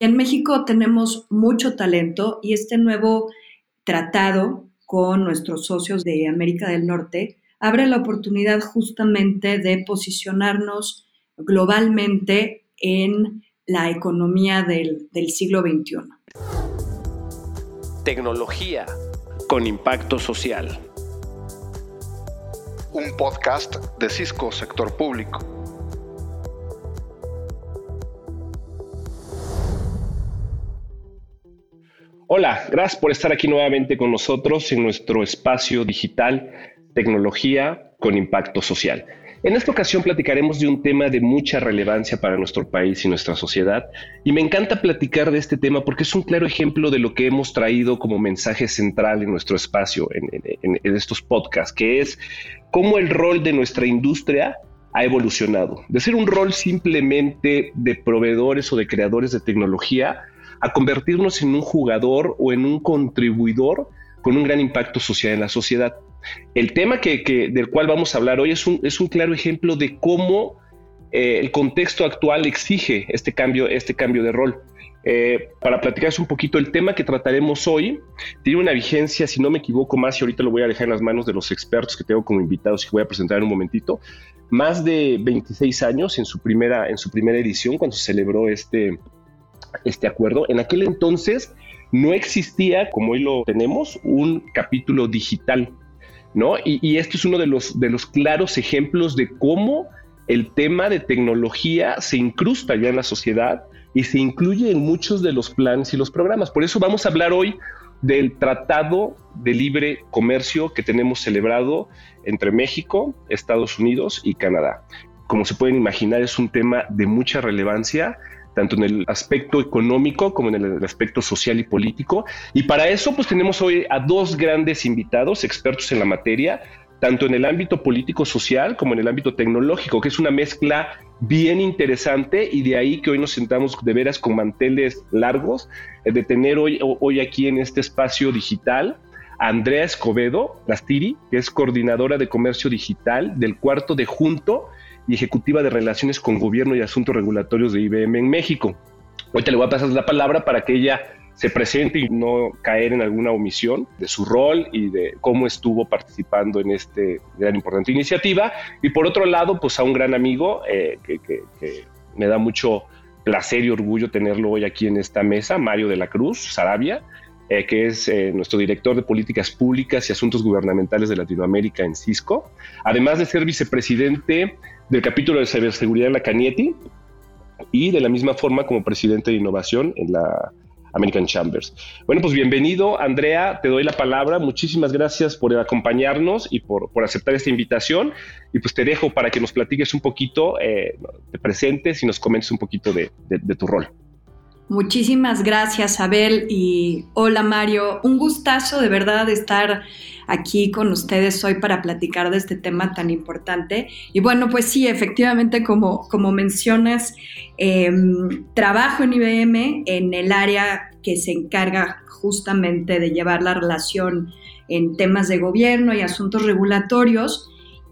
En México tenemos mucho talento y este nuevo tratado con nuestros socios de América del Norte abre la oportunidad justamente de posicionarnos globalmente en la economía del, del siglo XXI. Tecnología con impacto social. Un podcast de Cisco Sector Público. Hola, gracias por estar aquí nuevamente con nosotros en nuestro espacio digital Tecnología con Impacto Social. En esta ocasión platicaremos de un tema de mucha relevancia para nuestro país y nuestra sociedad y me encanta platicar de este tema porque es un claro ejemplo de lo que hemos traído como mensaje central en nuestro espacio, en, estos podcasts, que es cómo el rol de nuestra industria ha evolucionado. De ser un rol simplemente de proveedores o de creadores de tecnología, a convertirnos en un jugador o en un contribuidor con un gran impacto social en la sociedad. El tema que, del cual vamos a hablar hoy es un, es un claro ejemplo de cómo eh, el contexto actual exige este cambio, este cambio de rol. Eh, para platicarles un poquito, el tema que trataremos hoy tiene una vigencia, si no me equivoco más, y ahorita lo voy a dejar en las manos de los expertos que tengo como invitados y que voy a presentar en un momentito, más de 26 años en su primera, en su primera edición, cuando se celebró este, este acuerdo. En aquel entonces no existía, como hoy lo tenemos, un capítulo digital, ¿no? Y, esto es uno de los, de los claros ejemplos de cómo el tema de tecnología se incrusta ya en la sociedad y se incluye en muchos de los planes y los programas. Por eso vamos a hablar hoy del Tratado de Libre Comercio que tenemos celebrado entre México, Estados Unidos y Canadá. Como se pueden imaginar, es un tema de mucha relevancia tanto en el aspecto económico como en el aspecto social y político. Y para eso, pues tenemos hoy a dos grandes invitados, expertos en la materia, tanto en el ámbito político-social como en el ámbito tecnológico, que es una mezcla bien interesante y de ahí que hoy nos sentamos de veras con manteles largos, eh, de tener hoy, hoy aquí en este espacio digital Andrea Escobedo Lastiri, que es coordinadora de comercio digital del cuarto de Junto, y ejecutiva de Relaciones con Gobierno y Asuntos Regulatorios de IBM en México. Ahorita le voy a pasar la palabra para que ella se presente y no caer en alguna omisión de su rol y de cómo estuvo participando en esta gran importante iniciativa. Y por otro lado, pues a un gran amigo eh, que, me da mucho placer y orgullo tenerlo hoy aquí en esta mesa, Mario de la Cruz, Sarabia, eh, que es eh, nuestro director de políticas públicas y asuntos gubernamentales de Latinoamérica en Cisco, además de ser vicepresidente del capítulo de ciberseguridad en la Canieti y de la misma forma como presidente de innovación en la American Chambers. Bueno, pues bienvenido, Andrea, te doy la palabra. Muchísimas gracias por acompañarnos y por, aceptar esta invitación. Y pues te dejo para que nos platiques un poquito, eh, te presentes y nos comentes un poquito de tu rol. Muchísimas gracias, Abel, y hola, Mario. Un gustazo de verdad de estar aquí con ustedes hoy para platicar de este tema tan importante. Y bueno, pues sí, efectivamente, como, como mencionas, em, trabajo en IBM en el área que se encarga justamente de llevar la relación en temas de gobierno y asuntos regulatorios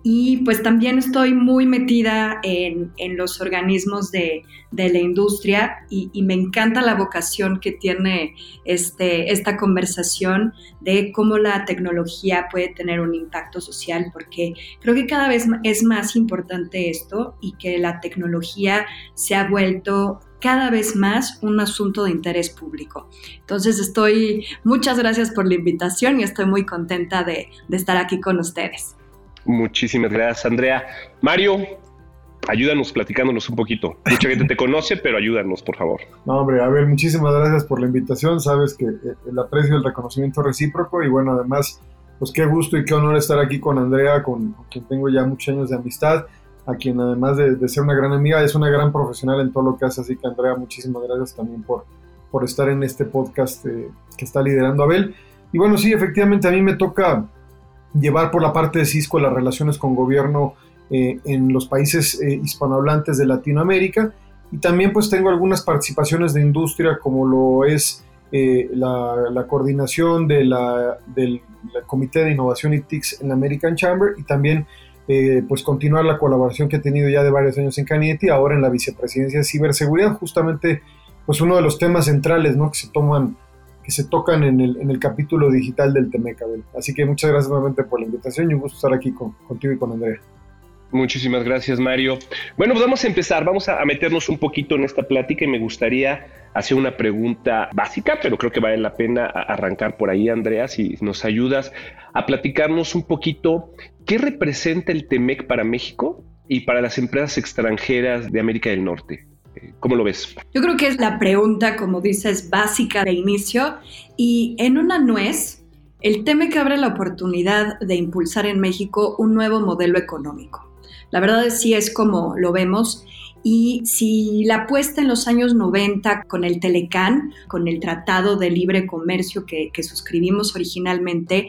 y pues también estoy muy metida en, los organismos de, la industria y, me encanta la vocación que tiene este, esta conversación de cómo la tecnología puede tener un impacto social, porque creo que cada vez es más importante esto y que la tecnología se ha vuelto cada vez más un asunto de interés público. Entonces estoy, muchas gracias por la invitación y estoy muy contenta de estar aquí con ustedes. Muchísimas gracias, Andrea. Mario, ayúdanos platicándonos un poquito. Mucha gente te conoce, pero ayúdanos, por favor. No, hombre, a ver, muchísimas gracias por la invitación. Sabes que eh, el aprecio y el reconocimiento recíproco y bueno, además, pues qué gusto y qué honor estar aquí con Andrea, con, quien tengo ya muchos años de amistad, a quien además de, ser una gran amiga, es una gran profesional en todo lo que hace. Así que Andrea, muchísimas gracias también por, por estar en este podcast eh, que está liderando Abel. Y bueno, sí, efectivamente a mí me toca llevar por la parte de Cisco las relaciones con gobierno eh, en los países eh, hispanohablantes de Latinoamérica y también pues tengo algunas participaciones de industria como lo es eh, la, coordinación de la, del Comité de Innovación y TICS en la American Chamber y también pues continuar la colaboración que he tenido ya de varios años en Canietti, ahora en la vicepresidencia de ciberseguridad, justamente pues uno de los temas centrales, ¿no? Que se toman, que se tocan en el, en el capítulo digital del Temec, Abel. Así que muchas gracias nuevamente por la invitación y un gusto estar aquí con, contigo y con Andrea. Muchísimas gracias, Mario. Bueno, pues vamos a empezar, vamos a meternos un poquito en esta plática y me gustaría hacer una pregunta básica, pero creo que vale la pena arrancar por ahí, Andrea, si nos ayudas a platicarnos un poquito qué representa el TEMEC para México y para las empresas extranjeras de América del Norte. ¿Cómo lo ves? Yo creo que es la pregunta, como dices, básica de inicio y en una nuez, el TEMEC abre la oportunidad de impulsar en México un nuevo modelo económico la verdad es sí es como lo vemos. Y si la apuesta en los años 90 con el Telecán, con el Tratado de Libre Comercio que, que suscribimos originalmente,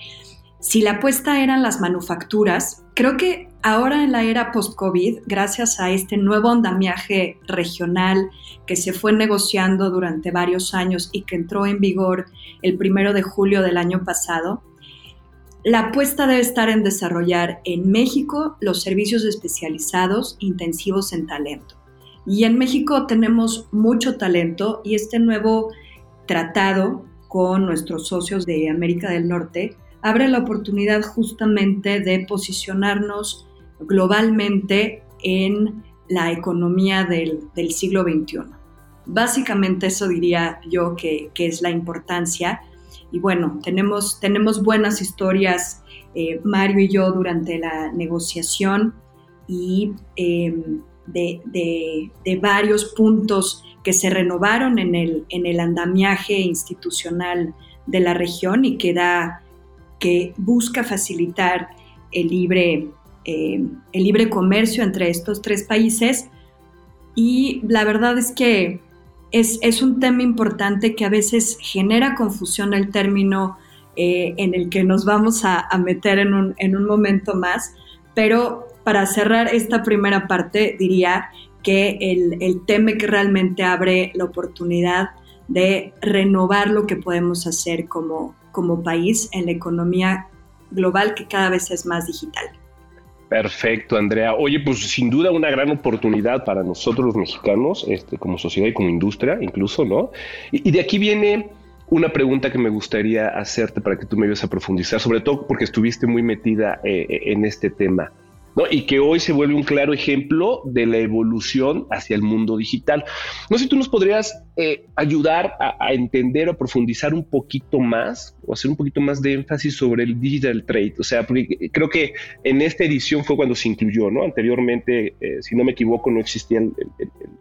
si la apuesta eran las manufacturas, creo que ahora en la era post-COVID, gracias a este nuevo andamiaje regional que se fue negociando durante varios años y que entró en vigor el primero de julio del año pasado, la apuesta debe estar en desarrollar en México los servicios especializados intensivos en talento. Y en México tenemos mucho talento y este nuevo tratado con nuestros socios de América del Norte abre la oportunidad justamente de posicionarnos globalmente en la economía del, siglo XXI. Básicamente eso diría yo que, que es la importancia y bueno, tenemos, tenemos buenas historias, eh, Mario y yo, durante la negociación y em, de, varios puntos que se renovaron en el, en el andamiaje institucional de la región y que, da, que busca facilitar el libre, em, el libre comercio entre estos tres países. Y la verdad es que es, un tema importante que a veces genera confusión el término eh, en el que nos vamos a, meter en un, en un, momento más, pero para cerrar esta primera parte diría que el, el tema que realmente abre la oportunidad de renovar lo que podemos hacer como, como país en la economía global que cada vez es más digital. Perfecto, Andrea. Oye, pues sin duda una gran oportunidad para nosotros los mexicanos, este, como sociedad y como industria, incluso, ¿no? Y, de aquí viene una pregunta que me gustaría hacerte para que tú me ayudes a profundizar, sobre todo porque estuviste muy metida eh, en este tema y que hoy se vuelve un claro ejemplo de la evolución hacia el mundo digital. No sé si tú nos podrías eh, ayudar a, entender o profundizar un poquito más o hacer un poquito más de énfasis sobre el digital trade. O sea, creo que en esta edición fue cuando se incluyó, ¿no? Anteriormente, eh, si no me equivoco, no existía el,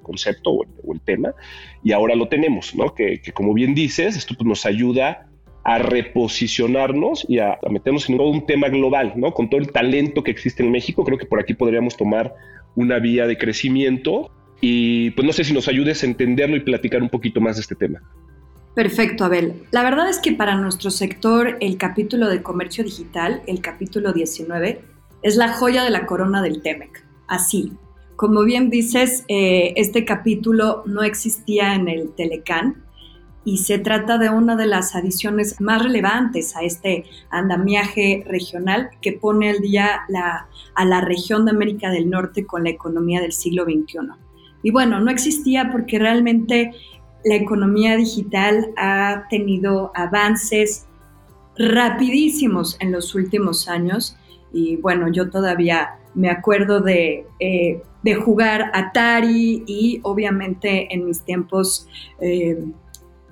concepto o el, tema y ahora lo tenemos, ¿no? Que, que como bien dices, esto pues, nos ayuda a reposicionarnos y a, meternos en un tema global, ¿no? Con todo el talento que existe en México, creo que por aquí podríamos tomar una vía de crecimiento y pues no sé si nos ayudes a entenderlo y platicar un poquito más de este tema. Perfecto, Abel. La verdad es que para nuestro sector el capítulo de comercio digital, el capítulo 19, es la joya de la corona del TEMEC. Así, como bien dices, eh, este capítulo no existía en el Telecán, y se trata de una de las adiciones más relevantes a este andamiaje regional que pone al día a la región de América del Norte con la economía del siglo XXI. Y bueno, no existía porque realmente la economía digital ha tenido avances rapidísimos en los últimos años y bueno, yo todavía me acuerdo de, eh, de jugar Atari y obviamente en mis tiempos... Eh,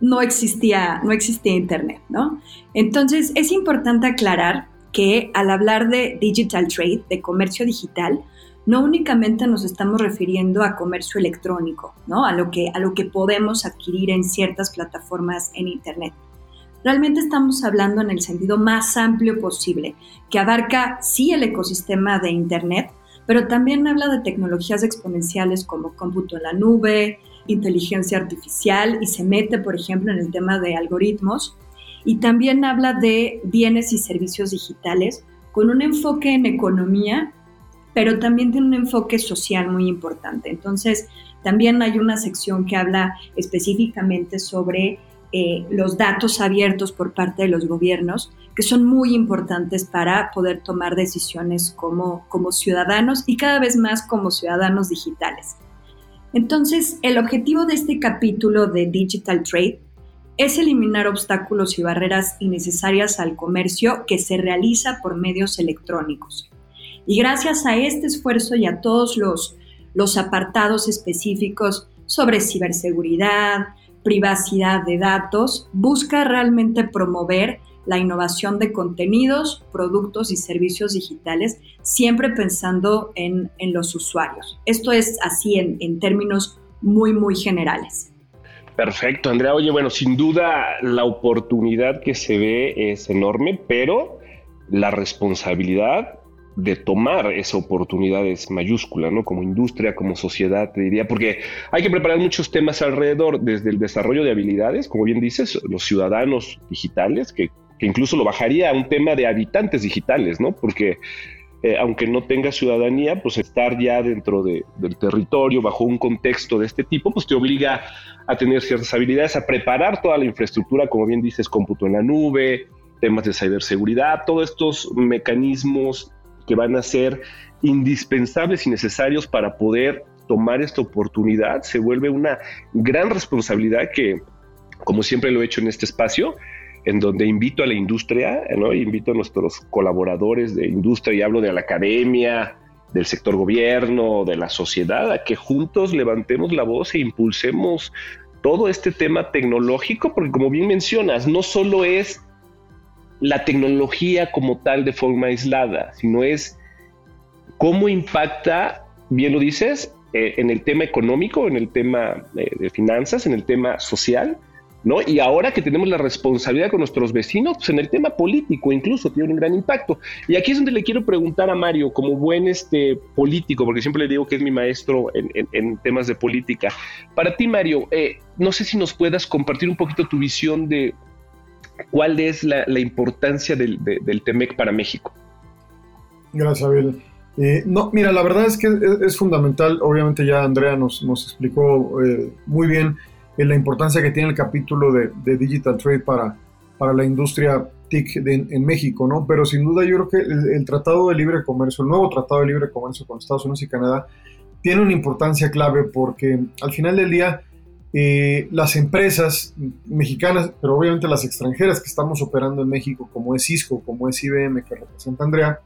no existía, no existía Internet, ¿no? Entonces es importante aclarar que al hablar de digital trade, de comercio digital, no únicamente nos estamos refiriendo a comercio electrónico, ¿no? A lo que, a lo que podemos adquirir en ciertas plataformas en Internet. Realmente estamos hablando en el sentido más amplio posible, que abarca sí el ecosistema de Internet, pero también habla de tecnologías exponenciales como cómputo en la nube, inteligencia artificial y se mete, por ejemplo, en el tema de algoritmos. Y también habla de bienes y servicios digitales con un enfoque en economía, pero también tiene un enfoque social muy importante. Entonces, también hay una sección que habla específicamente sobre eh, los datos abiertos por parte de los gobiernos, que son muy importantes para poder tomar decisiones como, como ciudadanos y cada vez más como ciudadanos digitales. Entonces, el objetivo de este capítulo de Digital Trade es eliminar obstáculos y barreras innecesarias al comercio que se realiza por medios electrónicos. Y gracias a este esfuerzo y a todos los, apartados específicos sobre ciberseguridad, privacidad de datos, busca realmente promover la innovación de contenidos, productos y servicios digitales, siempre pensando en, los usuarios. Esto es así en, en términos muy, muy generales. Perfecto, Andrea. Oye, bueno, sin duda la oportunidad que se ve es enorme, pero la responsabilidad de tomar esa oportunidad es mayúscula, ¿no? Como industria, como sociedad, te diría, porque hay que preparar muchos temas alrededor, desde el desarrollo de habilidades, como bien dices, los ciudadanos digitales, que, incluso lo bajaría a un tema de habitantes digitales, ¿no? Porque eh, aunque no tenga ciudadanía, pues estar ya dentro del territorio, bajo un contexto de este tipo, pues te obliga a tener ciertas habilidades, a preparar toda la infraestructura, como bien dices, cómputo en la nube, temas de ciberseguridad, todos estos mecanismos que van a ser indispensables y necesarios para poder tomar esta oportunidad, se vuelve una gran responsabilidad que, como siempre lo he hecho en este espacio, en donde invito a la industria, invito a nuestros colaboradores de industria y hablo de la academia, del sector gobierno, de la sociedad, a que juntos levantemos la voz e impulsemos todo este tema tecnológico, porque como bien mencionas, no solo es la tecnología como tal de forma aislada, sino es cómo impacta, bien lo dices, eh, en el tema económico, en el tema eh, de finanzas, en el tema social, ¿no? Y ahora que tenemos la responsabilidad con nuestros vecinos, pues en el tema político incluso tiene un gran impacto. Y aquí es donde le quiero preguntar a Mario, como buen este, político, porque siempre le digo que es mi maestro en, temas de política. Para ti, Mario, eh, no sé si nos puedas compartir un poquito tu visión de cuál es la, importancia del, TEMEC para México. Gracias, Abel. Eh, no, mira, la verdad es que es, fundamental, obviamente ya Andrea nos, nos explicó eh, muy bien eh, la importancia que tiene el capítulo de, Digital Trade para, para la industria TIC en México, ¿no? Pero sin duda yo creo que el, Tratado de Libre Comercio, el nuevo Tratado de Libre Comercio con Estados Unidos y Canadá, tiene una importancia clave porque al final del día eh, las empresas mexicanas, pero obviamente las extranjeras que estamos operando en México, como es Cisco, como es IBM, que representa Andrea,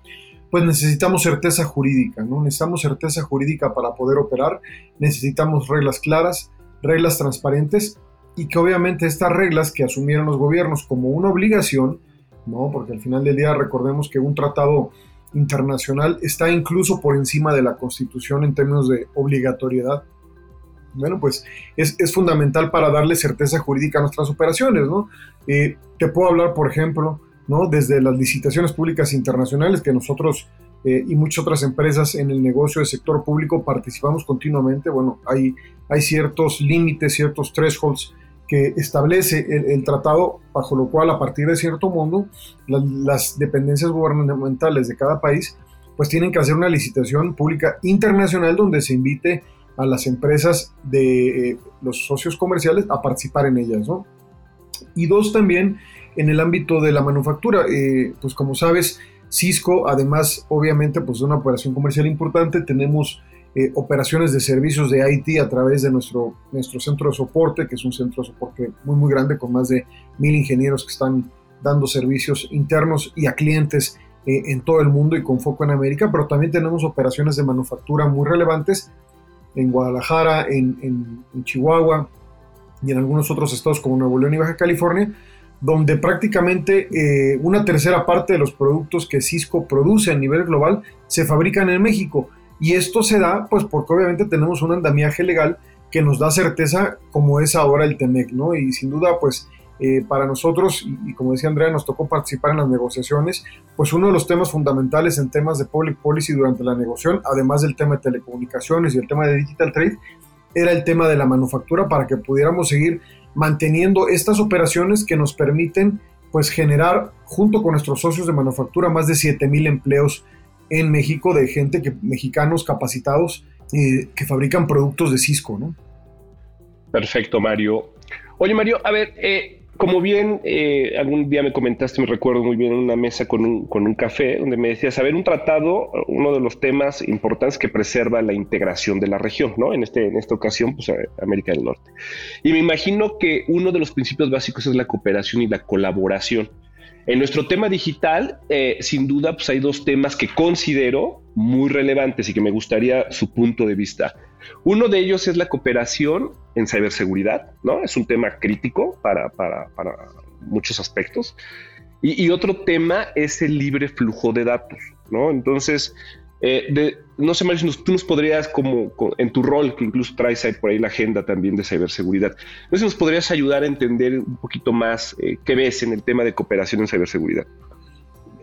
pues necesitamos certeza jurídica, ¿no? Necesitamos certeza jurídica para poder operar, necesitamos reglas claras, reglas transparentes y que obviamente estas reglas que asumieron los gobiernos como una obligación, ¿no? Porque al final del día recordemos que un tratado internacional está incluso por encima de la Constitución en términos de obligatoriedad bueno, pues es, fundamental para darle certeza jurídica a nuestras operaciones, ¿no? Eh, te puedo hablar, por ejemplo, ¿no? Desde las licitaciones públicas internacionales que nosotros eh, y muchas otras empresas en el negocio del sector público participamos continuamente. Bueno, hay, hay ciertos límites, ciertos thresholds que establece el, tratado, bajo lo cual a partir de cierto mundo las dependencias gubernamentales de cada país pues tienen que hacer una licitación pública internacional donde se invite a las empresas de eh, los socios comerciales a participar en ellas, ¿no? Y dos, también en el ámbito de la manufactura, eh, pues como sabes, Cisco, además, obviamente, pues de una operación comercial importante, tenemos eh, operaciones de servicios de IT a través de nuestro, nuestro centro de soporte, que es un centro de soporte muy, muy grande, con más de mil ingenieros que están dando servicios internos y a clientes en todo el mundo y con foco en América, pero también tenemos operaciones de manufactura muy relevantes en Guadalajara, en, Chihuahua y en algunos otros estados como Nuevo León y Baja California, donde prácticamente eh, una tercera parte de los productos que Cisco produce a nivel global se fabrican en México. Y esto se da pues porque obviamente tenemos un andamiaje legal que nos da certeza como es ahora el TEMEC, ¿no? Y sin duda pues eh, para nosotros, y, como decía Andrea, nos tocó participar en las negociaciones, pues uno de los temas fundamentales en temas de public policy durante la negociación, además del tema de telecomunicaciones y el tema de digital trade, era el tema de la manufactura para que pudiéramos seguir manteniendo estas operaciones que nos permiten pues generar junto con nuestros socios de manufactura más de 7000 empleos en México de gente que mexicanos capacitados que fabrican productos de Cisco, ¿no? Perfecto, Mario. Oye, Mario, a ver, eh, como bien eh, algún día me comentaste, me recuerdo muy bien en una mesa con un, con un café, donde me decías, a ver, un tratado, uno de los temas importantes que preserva la integración de la región, ¿no? En, este, en esta ocasión, pues América del Norte. Y me imagino que uno de los principios básicos es la cooperación y la colaboración. En nuestro tema digital, eh, sin duda, pues hay dos temas que considero muy relevantes y que me gustaría su punto de vista. Uno de ellos es la cooperación en ciberseguridad, ¿no? Es un tema crítico para, para, muchos aspectos. Y, otro tema es el libre flujo de datos, ¿no? Entonces, eh, no sé, Mario, tú nos podrías, como, en tu rol, que incluso traes ahí por ahí la agenda también de ciberseguridad, no sé nos podrías ayudar a entender un poquito más eh, qué ves en el tema de cooperación en ciberseguridad.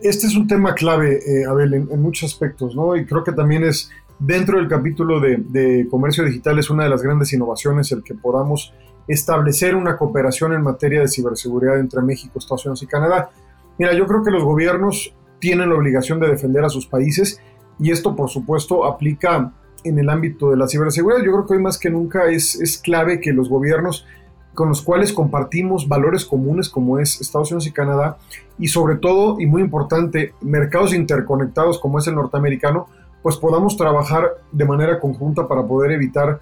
Este es un tema clave, eh, Abel, en, en, muchos aspectos, ¿no? Y creo que también es dentro del capítulo de, comercio digital, es una de las grandes innovaciones el que podamos establecer una cooperación en materia de ciberseguridad entre México, Estados Unidos y Canadá. Mira, yo creo que los gobiernos tienen la obligación de defender a sus países y esto, por supuesto, aplica en el ámbito de la ciberseguridad. Yo creo que hoy más que nunca es, es clave que los gobiernos con los cuales compartimos valores comunes como es Estados Unidos y Canadá y sobre todo, y muy importante, mercados interconectados como es el norteamericano, pues podamos trabajar de manera conjunta para poder evitar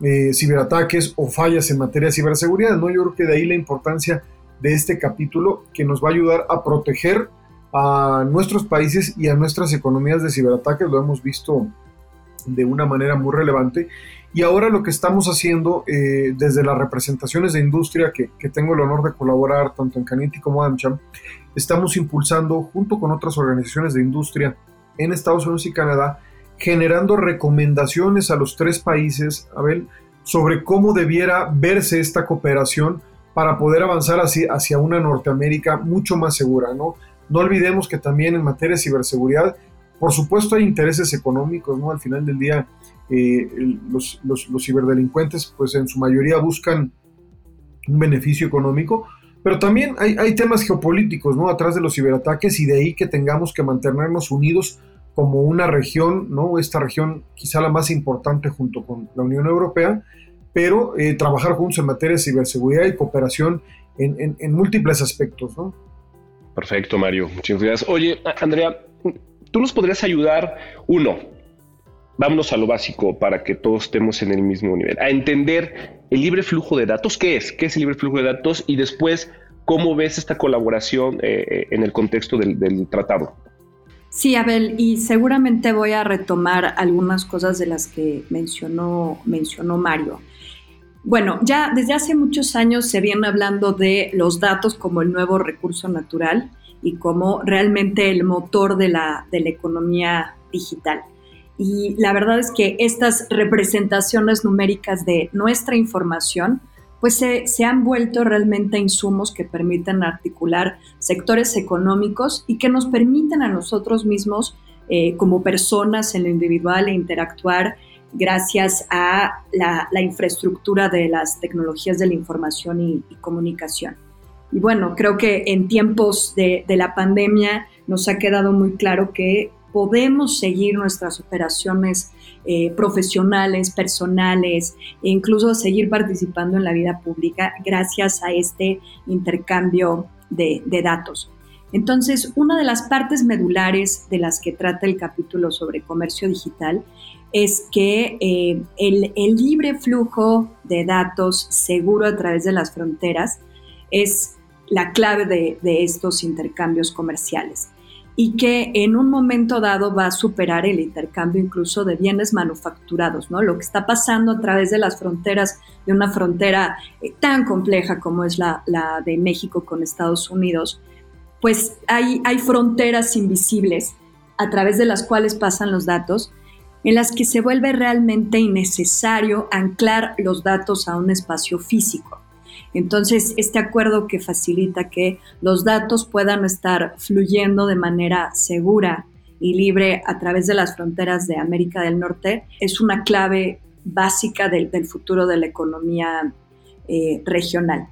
eh, ciberataques o fallas en materia de ciberseguridad. ¿no? Yo creo que de ahí la importancia de este capítulo que nos va a ayudar a proteger a nuestros países y a nuestras economías de ciberataques, lo hemos visto de una manera muy relevante. Y ahora lo que estamos haciendo eh, desde las representaciones de industria que, tengo el honor de colaborar tanto en Caniti como AmCham, estamos impulsando junto con otras organizaciones de industria en Estados Unidos y Canadá, generando recomendaciones a los tres países, Abel, sobre cómo debiera verse esta cooperación para poder avanzar hacia, hacia una Norteamérica mucho más segura, ¿no? No olvidemos que también en materia de ciberseguridad, por supuesto hay intereses económicos, ¿no? Al final del día, eh, los, ciberdelincuentes, pues en su mayoría buscan un beneficio económico, pero también hay, hay, temas geopolíticos, ¿no? Atrás de los ciberataques y de ahí que tengamos que mantenernos unidos como una región, ¿no? Esta región quizá la más importante junto con la Unión Europea, pero eh, trabajar juntos en materia de ciberseguridad y cooperación en, múltiples aspectos, ¿no? Perfecto, Mario. Muchas gracias. Oye, Andrea, tú nos podrías ayudar, uno, vámonos a lo básico para que todos estemos en el mismo nivel, a entender el libre flujo de datos, ¿qué es? ¿Qué es el libre flujo de datos? Y después, ¿cómo ves esta colaboración eh, eh, en el contexto del, tratado? Sí, Abel, y seguramente voy a retomar algunas cosas de las que mencionó, mencionó Mario. Bueno, ya desde hace muchos años se viene hablando de los datos como el nuevo recurso natural y como realmente el motor de la, de la economía digital. Y la verdad es que estas representaciones numéricas de nuestra información pues se, han vuelto realmente insumos que permiten articular sectores económicos y que nos permiten a nosotros mismos eh, como personas en lo individual e interactuar gracias a la, infraestructura de las tecnologías de la información y, comunicación. Y bueno, creo que en tiempos de, la pandemia nos ha quedado muy claro que podemos seguir nuestras operaciones eh, profesionales, personales e incluso seguir participando en la vida pública gracias a este intercambio de, datos. Entonces, una de las partes medulares de las que trata el capítulo sobre comercio digital es que eh, el, libre flujo de datos seguro a través de las fronteras es la clave de, estos intercambios comerciales y que en un momento dado va a superar el intercambio incluso de bienes manufacturados, ¿no? Lo que está pasando a través de las fronteras, de una frontera eh, tan compleja como es la, de México con Estados Unidos, pues hay, hay fronteras invisibles a través de las cuales pasan los datos en las que se vuelve realmente innecesario anclar los datos a un espacio físico. Entonces, este acuerdo que facilita que los datos puedan estar fluyendo de manera segura y libre a través de las fronteras de América del Norte es una clave básica del, futuro de la economía eh, regional.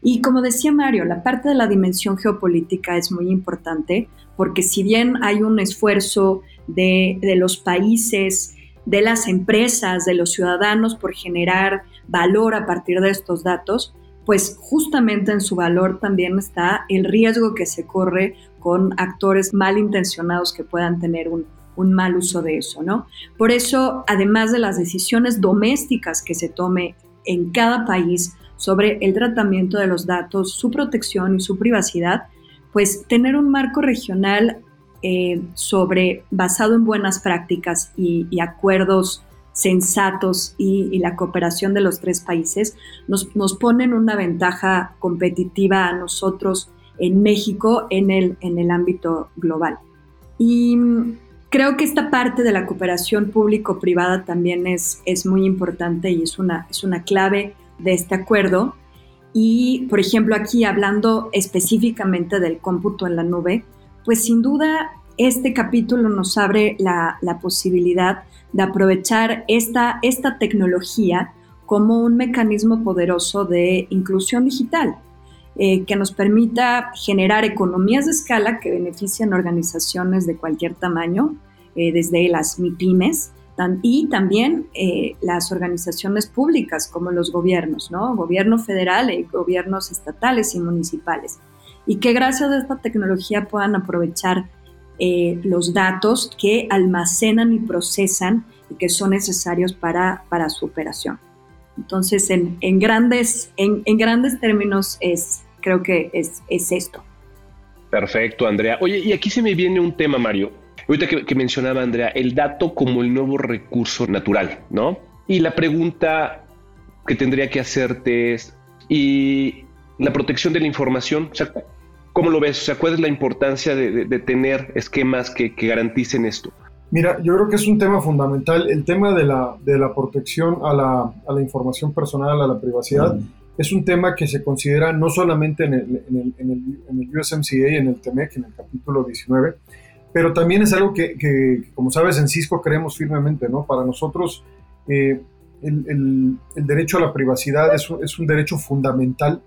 Y como decía Mario, la parte de la dimensión geopolítica es muy importante porque si bien hay un esfuerzo de, los países, de las empresas, de los ciudadanos por generar valor a partir de estos datos, pues justamente en su valor también está el riesgo que se corre con actores malintencionados que puedan tener un, mal uso de eso, ¿no? Por eso, además de las decisiones domésticas que se tome en cada país sobre el tratamiento de los datos, su protección y su privacidad, pues tener un marco regional eh, sobre basado en buenas prácticas y, acuerdos sensatos y, la cooperación de los tres países nos, nos ponen una ventaja competitiva a nosotros en México en el, en el ámbito global. Y Creo que esta parte de la cooperación público-privada también es, es muy importante y es una, es una clave de este acuerdo. Y, por ejemplo, aquí hablando específicamente del cómputo en la nube, pues sin duda este capítulo nos abre la, la posibilidad de aprovechar esta, esta tecnología como un mecanismo poderoso de inclusión digital. Eh, que nos permita generar economías de escala que beneficien organizaciones de cualquier tamaño, eh, desde las MIPIMES y también eh, las organizaciones públicas como los gobiernos, ¿no? Gobierno federal y gobiernos estatales y municipales. Y que gracias a esta tecnología puedan aprovechar los datos que almacenan y procesan y que son necesarios para, para su operación. Entonces, en, en grandes, en, en, grandes términos, es, creo que es, es, esto. Perfecto, Andrea. Oye, y aquí se me viene un tema, Mario. Ahorita que, que mencionaba Andrea, el dato como el nuevo recurso natural, ¿no? Y la pregunta que tendría que hacerte es, ¿y la protección de la información? O sea, ¿cómo lo ves? O sea, ¿cuál es la importancia de, de, tener esquemas que, que garanticen esto? Mira, yo creo que es un tema fundamental. El tema de la, de la protección a la, a la, información personal, a la privacidad, es un tema que se considera no solamente en el, en el, en el, en el USMCA, en el TEMEC, en el capítulo 19, pero también es algo que, que, como sabes, en Cisco creemos firmemente, ¿no? Para nosotros, eh, el, el, derecho a la privacidad es, es, un derecho fundamental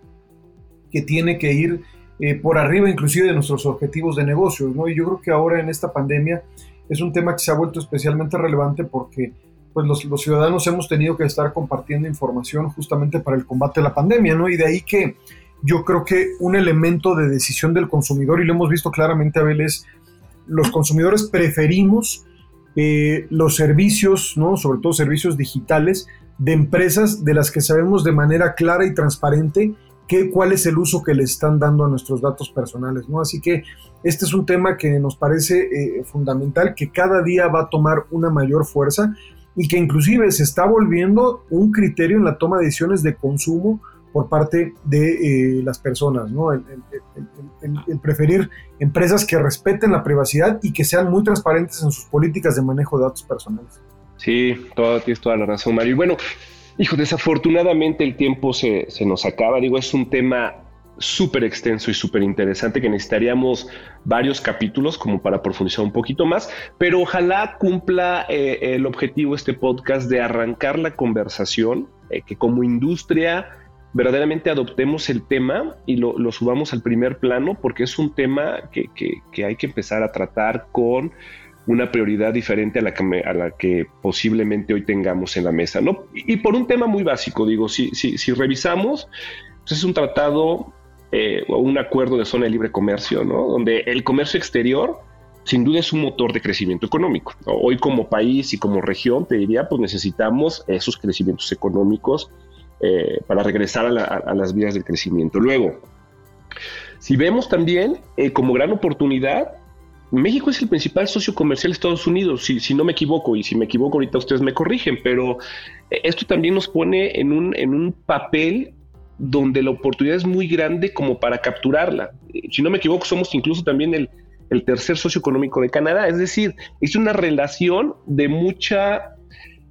que tiene que ir eh, por arriba inclusive de nuestros objetivos de negocios, ¿no? Y yo creo que ahora en esta pandemia es un tema que se ha vuelto especialmente relevante porque pues los, ciudadanos hemos tenido que estar compartiendo información justamente para el combate a la pandemia, ¿no? Y de ahí que yo creo que un elemento de decisión del consumidor, y lo hemos visto claramente, Abel, es los consumidores preferimos eh, los servicios, ¿no? Sobre todo servicios digitales de empresas de las que sabemos de manera clara y transparente qué, cuál es el uso que le están dando a nuestros datos personales, ¿no? Así que este es un tema que nos parece eh, fundamental, que cada día va a tomar una mayor fuerza y que inclusive se está volviendo un criterio en la toma de decisiones de consumo por parte de eh, las personas, ¿no? El, preferir empresas que respeten la privacidad y que sean muy transparentes en sus políticas de manejo de datos personales. Sí, todo, tienes toda la razón, Mario. Y bueno, Hijo, desafortunadamente el tiempo se, se nos acaba. Digo, es un tema súper extenso y súper interesante que necesitaríamos varios capítulos como para profundizar un poquito más, pero ojalá cumpla eh, el objetivo este podcast de arrancar la conversación, eh, que como industria verdaderamente adoptemos el tema y lo, lo, subamos al primer plano, porque es un tema que, que, que hay que empezar a tratar con una prioridad diferente a la que, a la que posiblemente hoy tengamos en la mesa. ¿no? Y, por un tema muy básico, digo, si, si, si revisamos, pues es un tratado eh, o un acuerdo de zona de libre comercio, ¿no? donde el comercio exterior sin duda es un motor de crecimiento económico. Hoy como país y como región, te diría, pues necesitamos esos crecimientos económicos eh, para regresar a, la, a, las vías del crecimiento. Luego, si vemos también eh, como gran oportunidad México es el principal socio comercial de Estados Unidos, si, no me equivoco, y si me equivoco ahorita ustedes me corrigen, pero eh, esto también nos pone en un, en un papel donde la oportunidad es muy grande como para capturarla. Eh, si no me equivoco, somos incluso también el, el tercer socio económico de Canadá, es decir, es una relación de mucha...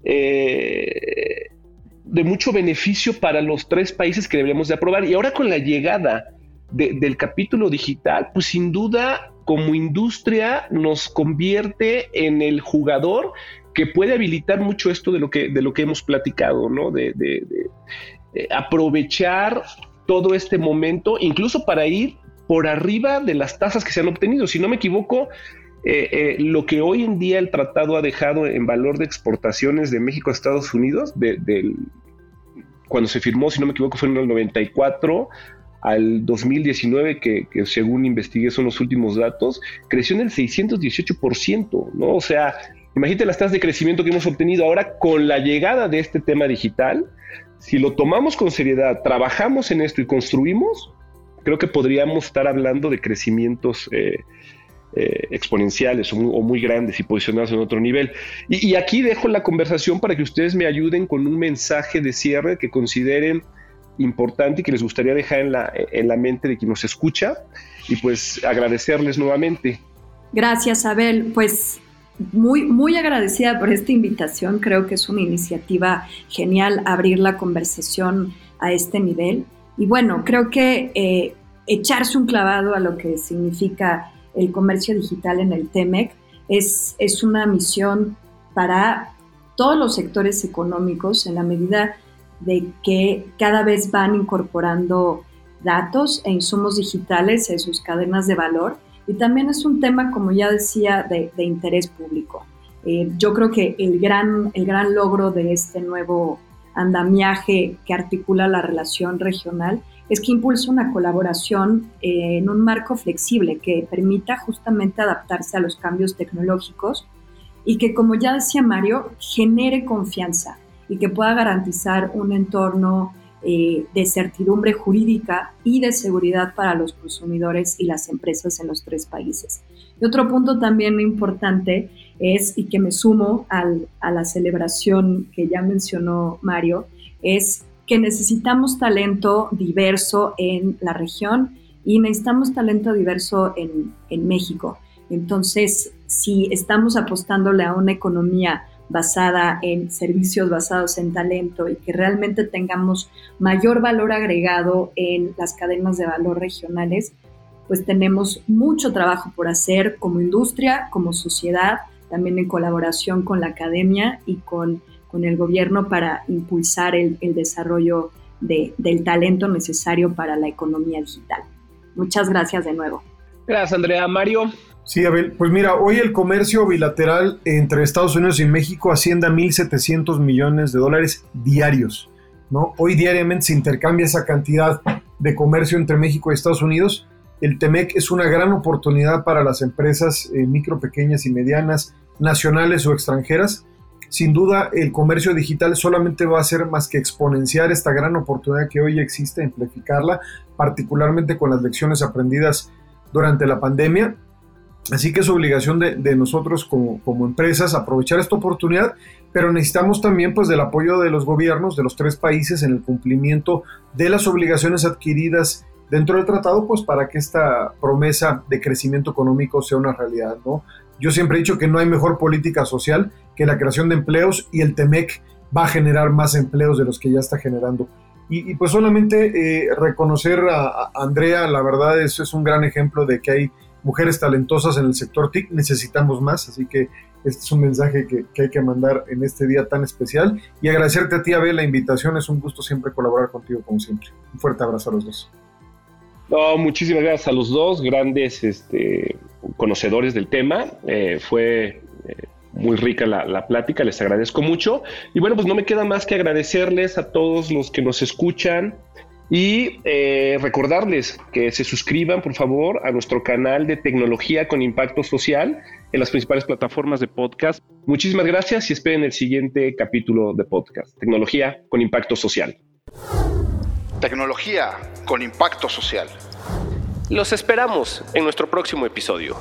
Eh, de mucho beneficio para los tres países que deberíamos de aprobar. Y ahora con la llegada de, del capítulo digital, pues sin duda como industria nos convierte en el jugador que puede habilitar mucho esto de lo que, de lo que hemos platicado, ¿no? De, de, de aprovechar todo este momento, incluso para ir por arriba de las tasas que se han obtenido. Si no me equivoco, eh, eh, lo que hoy en día el tratado ha dejado en valor de exportaciones de México a Estados Unidos, cuando se firmó, si no me equivoco, fue en el 94 al 2019, que, según investigué son los últimos datos, creció en el 618%, ¿no? O sea, imagínate las tasas de crecimiento que hemos obtenido ahora con la llegada de este tema digital. Si lo tomamos con seriedad, trabajamos en esto y construimos, creo que podríamos estar hablando de crecimientos eh, eh, exponenciales o muy, grandes y posicionados en otro nivel. Y, aquí dejo la conversación para que ustedes me ayuden con un mensaje de cierre que consideren importante y que les gustaría dejar en la, en la mente de quien nos escucha y pues agradecerles nuevamente. Gracias, Abel. Pues muy, muy agradecida por esta invitación. Creo que es una iniciativa genial abrir la conversación a este nivel. Y bueno, creo que eh, echarse un clavado a lo que significa el comercio digital en el TEMEC es, es una misión para todos los sectores económicos en la medida de que cada vez van incorporando datos e insumos digitales en sus cadenas de valor y también es un tema, como ya decía, de, interés público. Eh, yo creo que el gran, el gran logro de este nuevo andamiaje que articula la relación regional es que impulsa una colaboración eh, en un marco flexible que permita justamente adaptarse a los cambios tecnológicos y que, como ya decía Mario, genere confianza y que pueda garantizar un entorno eh, de certidumbre jurídica y de seguridad para los consumidores y las empresas en los tres países. Y otro punto también importante es, y que me sumo a la celebración que ya mencionó Mario, es que necesitamos talento diverso en la región y necesitamos talento diverso en México. Entonces, si estamos apostándole a una economía basada en servicios basados en talento y que realmente tengamos mayor valor agregado en las cadenas de valor regionales, pues tenemos mucho trabajo por hacer como industria, como sociedad, también en colaboración con la academia y con, con el gobierno para impulsar el, el desarrollo de, del talento necesario para la economía digital. Muchas gracias de nuevo. Gracias, Andrea. Mario. Sí, Abel. Pues mira, hoy el comercio bilateral entre Estados Unidos y México asciende a 1.700 millones de dólares diarios. ¿no? Hoy diariamente se intercambia esa cantidad de comercio entre México y Estados Unidos. El TEMEC es una gran oportunidad para las empresas eh, micro, pequeñas y medianas, nacionales o extranjeras. Sin duda, el comercio digital solamente va a ser más que exponenciar esta gran oportunidad que hoy existe, amplificarla, particularmente con las lecciones aprendidas durante la pandemia Así que es obligación de, nosotros como, empresas aprovechar esta oportunidad, pero necesitamos también pues del apoyo de los gobiernos de los tres países en el cumplimiento de las obligaciones adquiridas dentro del tratado, pues para que esta promesa de crecimiento económico sea una realidad, ¿no? Yo siempre he dicho que no hay mejor política social que la creación de empleos y el TEMEC va a generar más empleos de los que ya está generando. Y, pues solamente eh, reconocer a, a, Andrea, la verdad, eso es un gran ejemplo de que hay mujeres talentosas en el sector TIC, necesitamos más, así que este es un mensaje que, hay que mandar en este día tan especial y agradecerte a ti, Abel, la invitación, es un gusto siempre colaborar contigo como siempre. Un fuerte abrazo a los dos. No, muchísimas gracias a los dos, grandes este, conocedores del tema. Eh, fue eh, muy rica la, la, plática, les agradezco mucho. Y bueno, pues no me queda más que agradecerles a todos los que nos escuchan, y eh, recordarles que se suscriban, por favor, a nuestro canal de tecnología con impacto social en las principales plataformas de podcast. Muchísimas gracias y esperen el siguiente capítulo de podcast, Tecnología con impacto social. Tecnología con impacto social. Los esperamos en nuestro próximo episodio.